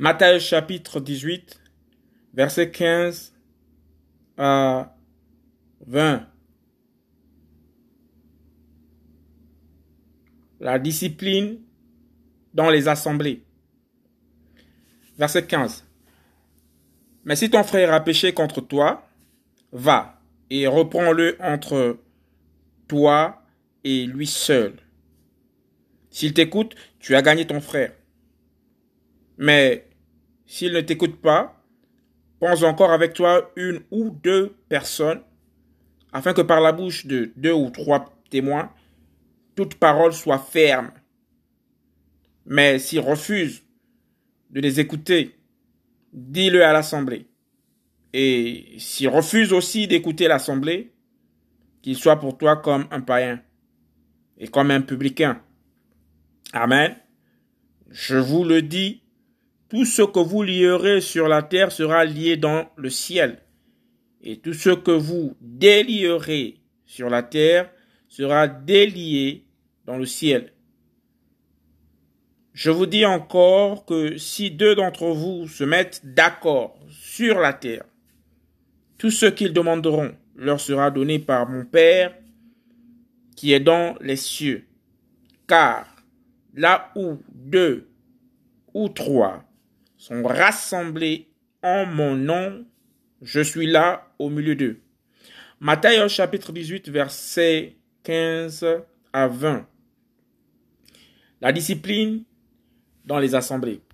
Matthieu chapitre 18, verset 15 à 20. La discipline dans les assemblées. Verset 15. Mais si ton frère a péché contre toi, va et reprends-le entre toi et lui seul. S'il t'écoute, tu as gagné ton frère. Mais s'il ne t'écoute pas, pense encore avec toi une ou deux personnes, afin que par la bouche de deux ou trois témoins, toute parole soit ferme. Mais s'il refuse de les écouter, dis-le à l'assemblée. Et s'il refuse aussi d'écouter l'assemblée, qu'il soit pour toi comme un païen et comme un publicain. Amen. Je vous le dis, tout ce que vous lierez sur la terre sera lié dans le ciel, et tout ce que vous délierez sur la terre sera délié dans le ciel. Je vous dis encore que si deux d'entre vous se mettent d'accord sur la terre, tout ce qu'ils demanderont leur sera donné par mon Père qui est dans les cieux. Car là où deux ou trois sont rassemblés en mon nom, je suis là au milieu d'eux. Matthieu chapitre 18 verset 15 à 20. La discipline dans les assemblées.